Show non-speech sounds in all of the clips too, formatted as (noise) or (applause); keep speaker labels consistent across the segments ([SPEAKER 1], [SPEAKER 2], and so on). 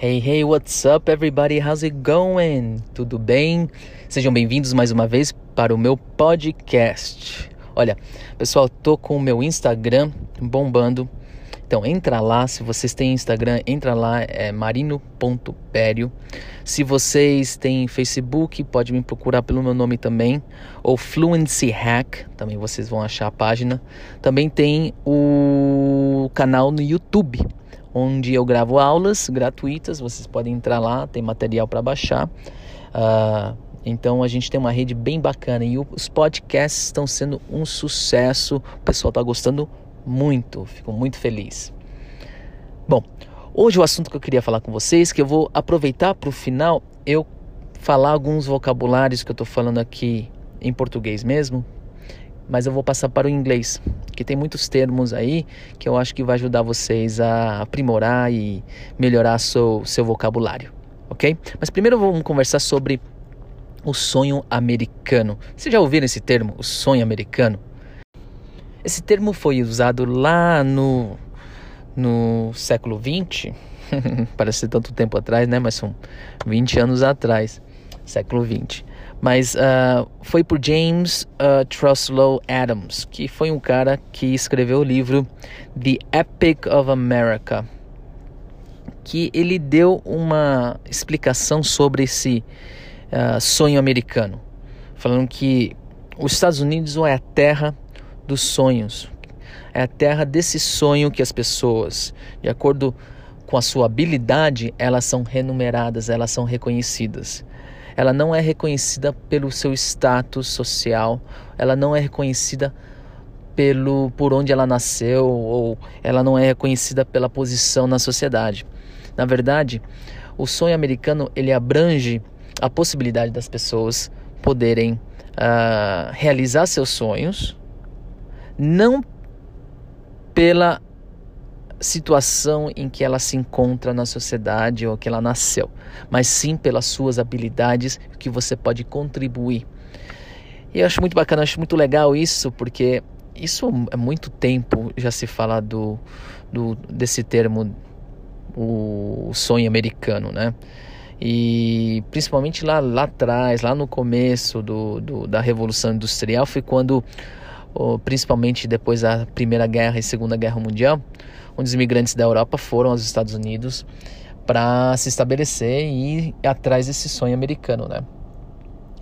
[SPEAKER 1] Hey, hey, what's up, everybody? How's it going? Tudo bem? Sejam bem-vindos mais uma vez para o meu podcast. Olha, pessoal, tô com o meu Instagram bombando. Então entra lá, se vocês têm Instagram, entra lá, é marino.pério. Se vocês têm Facebook, pode me procurar pelo meu nome também, ou Fluency Hack, também vocês vão achar a página. Também tem o canal no YouTube onde eu gravo aulas gratuitas. Vocês podem entrar lá, tem material para baixar. Uh, então a gente tem uma rede bem bacana e os podcasts estão sendo um sucesso. O pessoal está gostando muito, fico muito feliz. Bom, hoje o assunto que eu queria falar com vocês, que eu vou aproveitar para o final eu falar alguns vocabulários que eu estou falando aqui em português mesmo, mas eu vou passar para o inglês, que tem muitos termos aí que eu acho que vai ajudar vocês a aprimorar e melhorar seu, seu vocabulário, ok? Mas primeiro vamos conversar sobre o sonho americano. Vocês já ouviram esse termo, o sonho americano? Esse termo foi usado lá no, no século 20, (laughs) parece tanto tempo atrás, né? Mas são 20 anos atrás, século 20 mas uh, foi por James uh, Truslow Adams, que foi um cara que escreveu o livro The Epic of America, que ele deu uma explicação sobre esse uh, sonho americano, falando que os Estados Unidos é a terra dos sonhos, é a terra desse sonho que as pessoas, de acordo com a sua habilidade, elas são renumeradas, elas são reconhecidas ela não é reconhecida pelo seu status social, ela não é reconhecida pelo por onde ela nasceu ou ela não é reconhecida pela posição na sociedade. Na verdade, o sonho americano ele abrange a possibilidade das pessoas poderem uh, realizar seus sonhos, não pela situação em que ela se encontra na sociedade ou que ela nasceu, mas sim pelas suas habilidades que você pode contribuir. E eu acho muito bacana, acho muito legal isso, porque isso é muito tempo já se fala do, do desse termo, o sonho americano, né? E principalmente lá, lá atrás, lá no começo do, do da Revolução Industrial, foi quando, principalmente depois da Primeira Guerra e Segunda Guerra Mundial, onde os imigrantes da Europa foram aos Estados Unidos para se estabelecer e ir atrás desse sonho americano, né?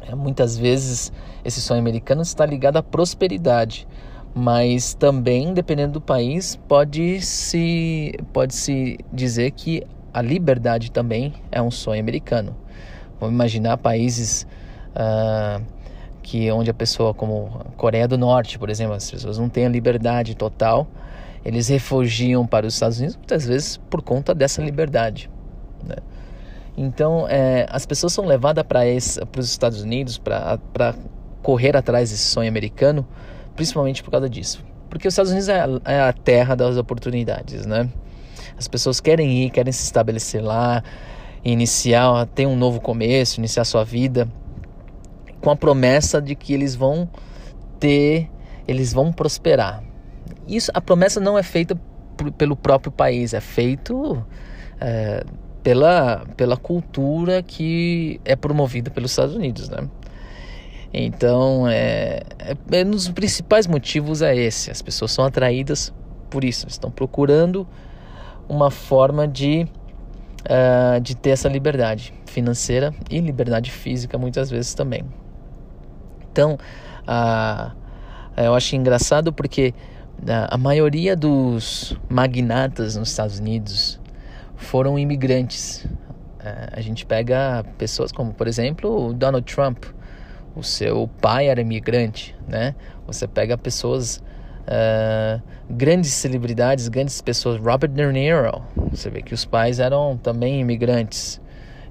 [SPEAKER 1] É, muitas vezes esse sonho americano está ligado à prosperidade, mas também, dependendo do país, pode se pode se dizer que a liberdade também é um sonho americano. Vamos imaginar países uh, que onde a pessoa, como Coreia do Norte, por exemplo, as pessoas não têm a liberdade total, eles refugiam para os Estados Unidos muitas vezes por conta dessa liberdade. Né? Então, é, as pessoas são levadas para os Estados Unidos para correr atrás desse sonho americano, principalmente por causa disso. Porque os Estados Unidos é a, é a terra das oportunidades, né? As pessoas querem ir, querem se estabelecer lá, iniciar, ter um novo começo, iniciar sua vida, com a promessa de que eles vão ter, eles vão prosperar. Isso, a promessa não é feita pelo próprio país, é feito é, pela, pela cultura que é promovida pelos Estados Unidos, né? Então, é, é, é, um dos principais motivos é esse. As pessoas são atraídas por isso, estão procurando uma forma de, uh, de ter essa liberdade financeira e liberdade física muitas vezes também. Então, uh, eu acho engraçado porque a maioria dos magnatas nos Estados Unidos foram imigrantes. É, a gente pega pessoas como, por exemplo, o Donald Trump. O seu pai era imigrante, né? Você pega pessoas, uh, grandes celebridades, grandes pessoas. Robert De Niro, você vê que os pais eram também imigrantes.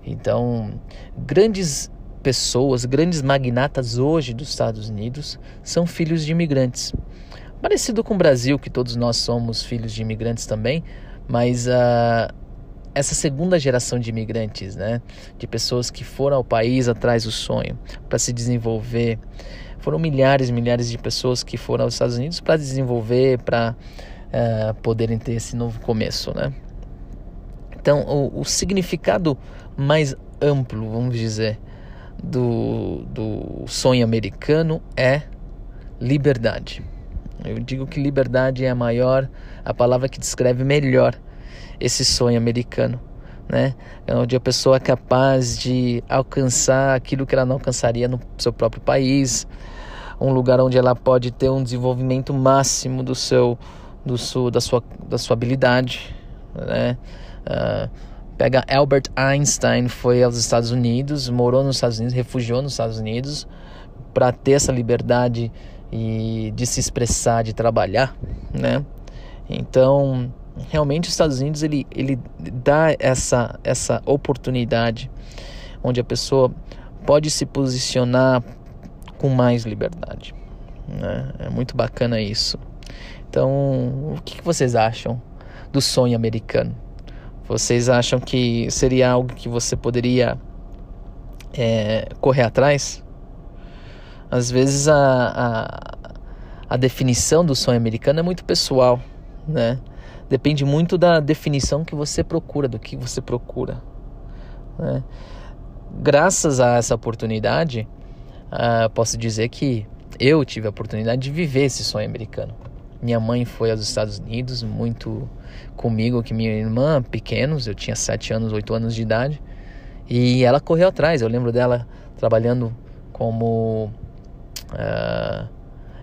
[SPEAKER 1] Então, grandes pessoas, grandes magnatas hoje dos Estados Unidos são filhos de imigrantes. Parecido com o Brasil, que todos nós somos filhos de imigrantes também, mas uh, essa segunda geração de imigrantes, né, de pessoas que foram ao país atrás do sonho para se desenvolver, foram milhares e milhares de pessoas que foram aos Estados Unidos para desenvolver, para uh, poderem ter esse novo começo, né? Então, o, o significado mais amplo, vamos dizer, do, do sonho americano é liberdade. Eu digo que liberdade é a maior, a palavra que descreve melhor esse sonho americano, né? É onde a pessoa é capaz de alcançar aquilo que ela não alcançaria no seu próprio país, um lugar onde ela pode ter um desenvolvimento máximo do seu, do seu da sua, da sua habilidade, né? Uh, pega Albert Einstein, foi aos Estados Unidos, morou nos Estados Unidos, refugiou nos Estados Unidos para ter essa liberdade e de se expressar, de trabalhar, né? Então, realmente os Estados Unidos ele, ele dá essa essa oportunidade onde a pessoa pode se posicionar com mais liberdade. Né? É muito bacana isso. Então, o que, que vocês acham do sonho americano? Vocês acham que seria algo que você poderia é, correr atrás? Às vezes a, a, a definição do sonho americano é muito pessoal, né? Depende muito da definição que você procura, do que você procura. Né? Graças a essa oportunidade, uh, posso dizer que eu tive a oportunidade de viver esse sonho americano. Minha mãe foi aos Estados Unidos muito comigo que minha irmã, pequenos, eu tinha 7 anos, 8 anos de idade, e ela correu atrás. Eu lembro dela trabalhando como. Uh,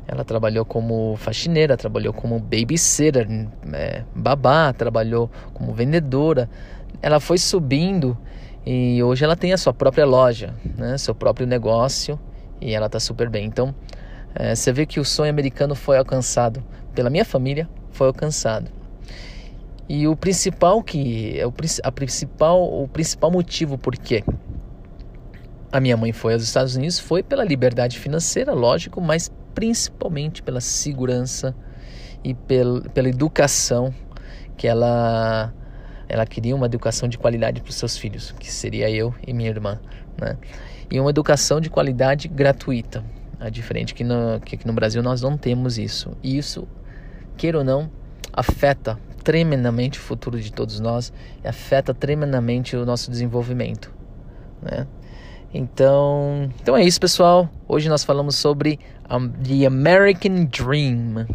[SPEAKER 1] ela trabalhou como faxineira, trabalhou como babysitter, é, babá, trabalhou como vendedora. Ela foi subindo e hoje ela tem a sua própria loja, né, seu próprio negócio e ela está super bem. Então, é, você vê que o sonho americano foi alcançado pela minha família, foi alcançado. E o principal que é o, a principal o principal motivo por que a minha mãe foi aos Estados Unidos foi pela liberdade financeira, lógico, mas principalmente pela segurança e pel, pela educação que ela ela queria uma educação de qualidade para os seus filhos, que seria eu e minha irmã, né? E uma educação de qualidade gratuita. É diferente que, no, que aqui no Brasil nós não temos isso. E isso, queira ou não, afeta tremendamente o futuro de todos nós e afeta tremendamente o nosso desenvolvimento, né? Então, então é isso, pessoal. Hoje nós falamos sobre um, The American Dream.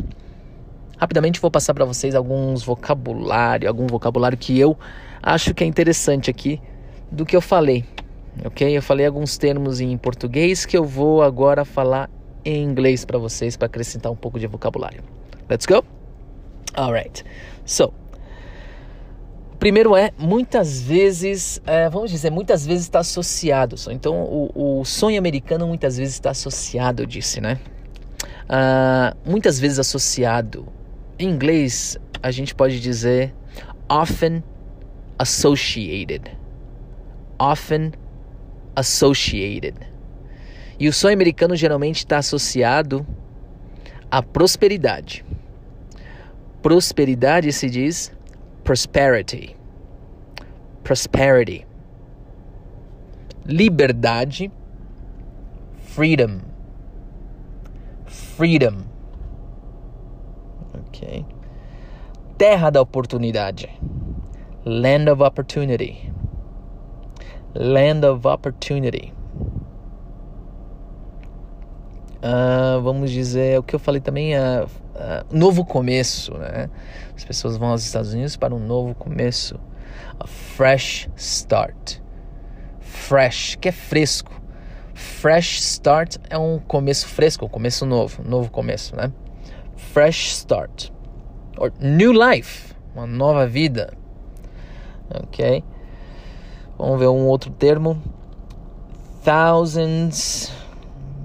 [SPEAKER 1] Rapidamente vou passar para vocês alguns vocabulário, algum vocabulário que eu acho que é interessante aqui do que eu falei. OK? Eu falei alguns termos em português que eu vou agora falar em inglês para vocês para acrescentar um pouco de vocabulário. Let's go. All right. So, primeiro é, muitas vezes, é, vamos dizer, muitas vezes está associado. Então, o, o, sonho americano muitas vezes está associado, eu disse, né? Uh, muitas vezes associado. Em inglês, a gente pode dizer often associated. Often associated. E o sonho americano geralmente está associado à prosperidade. Prosperidade se diz prosperity. Prosperity. Liberdade. Freedom. Freedom. Ok. Terra da oportunidade. Land of opportunity. Land of opportunity. Uh, vamos dizer, o que eu falei também é uh, novo começo, né? As pessoas vão aos Estados Unidos para um novo começo. A fresh start. Fresh, que é fresco. Fresh start é um começo fresco, um começo novo, novo começo, né? Fresh start. Or new life, uma nova vida. Ok? Vamos ver um outro termo. Thousands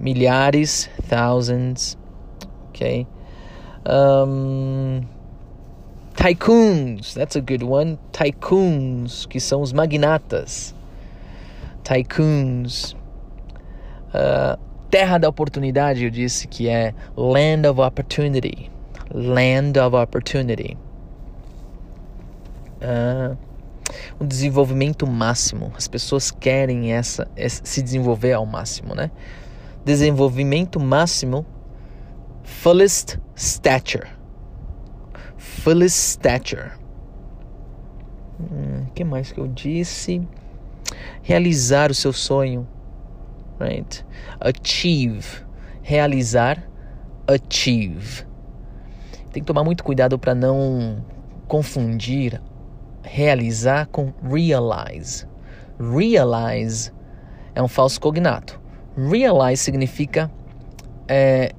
[SPEAKER 1] milhares, thousands, ok? Um, tycoons, that's a good one. Tycoons, que são os magnatas. Tycoons. Uh, terra da oportunidade, eu disse que é land of opportunity. Land of opportunity. Uh, o desenvolvimento máximo. As pessoas querem essa, essa, se desenvolver ao máximo, né? Desenvolvimento máximo, fullest stature. Fullest stature. O que mais que eu disse? Realizar o seu sonho. Right? Achieve. Realizar. Achieve. Tem que tomar muito cuidado para não confundir realizar com realize. Realize é um falso cognato. Realize significa é,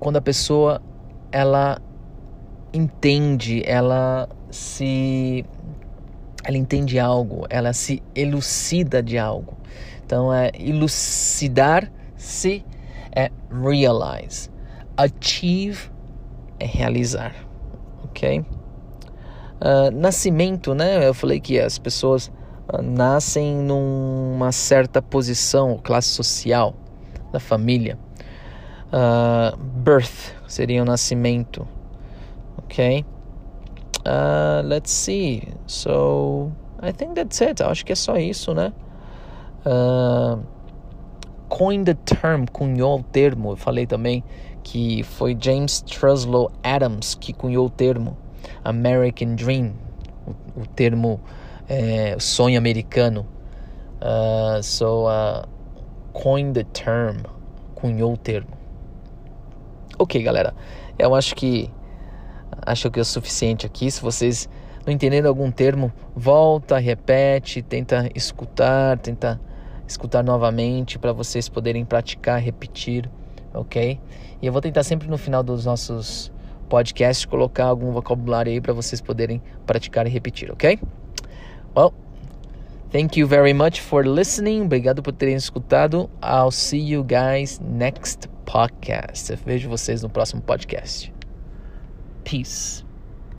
[SPEAKER 1] quando a pessoa ela entende, ela se ela entende algo, ela se elucida de algo. Então é elucidar-se é realize. Achieve é realizar, ok? Uh, nascimento, né? Eu falei que as pessoas nascem numa certa posição, classe social da família. Uh, birth seria o nascimento, ok? let's see. So I think that's it. Eu acho que é só isso, né? coin the term, cunhou o termo. Eu falei também que foi James Truslow Adams que cunhou o termo American Dream, o, o termo é, sonho americano. Uh, so, uh, the term, cunhou o termo. Ok, galera, eu acho que acho que é o suficiente aqui. Se vocês não entenderam algum termo, volta, repete, tenta escutar, tenta escutar novamente para vocês poderem praticar, repetir, ok? E eu vou tentar sempre no final dos nossos podcast colocar algum vocabulário aí para vocês poderem praticar e repetir, ok? Well, thank you very much for listening. Obrigado por terem escutado. I'll see you guys next podcast. Eu vejo vocês no próximo podcast. Peace.